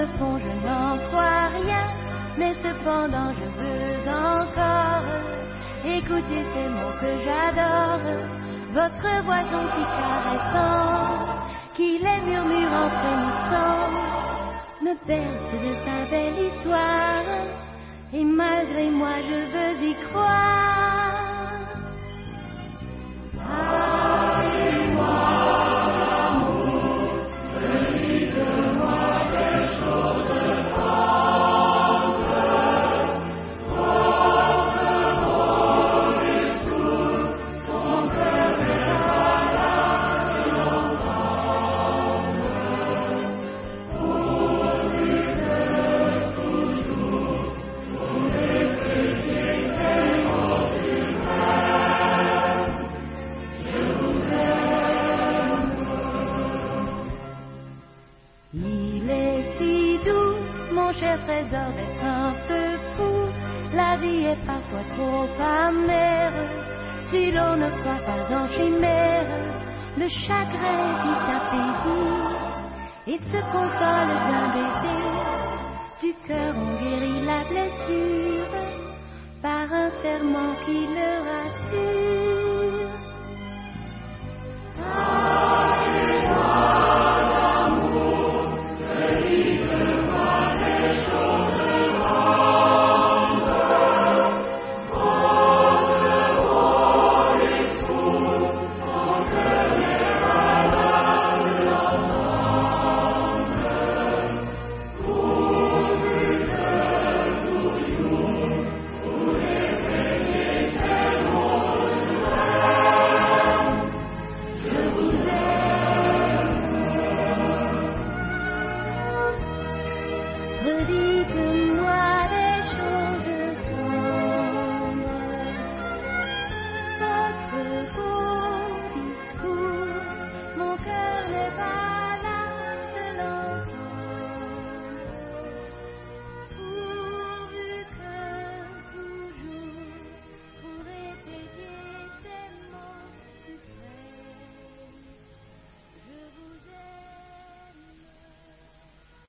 le fond, je n'en crois rien, mais cependant je veux encore écouter ces mots que j'adore, votre voix donc si caressante, qui les murmure en frémissant, me berce de sa belle histoire, et malgré moi je veux y croire. Trop amère si l'on ne croit pas en chimère. Le chagrin qui et se console d'un baiser. Du cœur on guérit la blessure par un serment qui le rassure.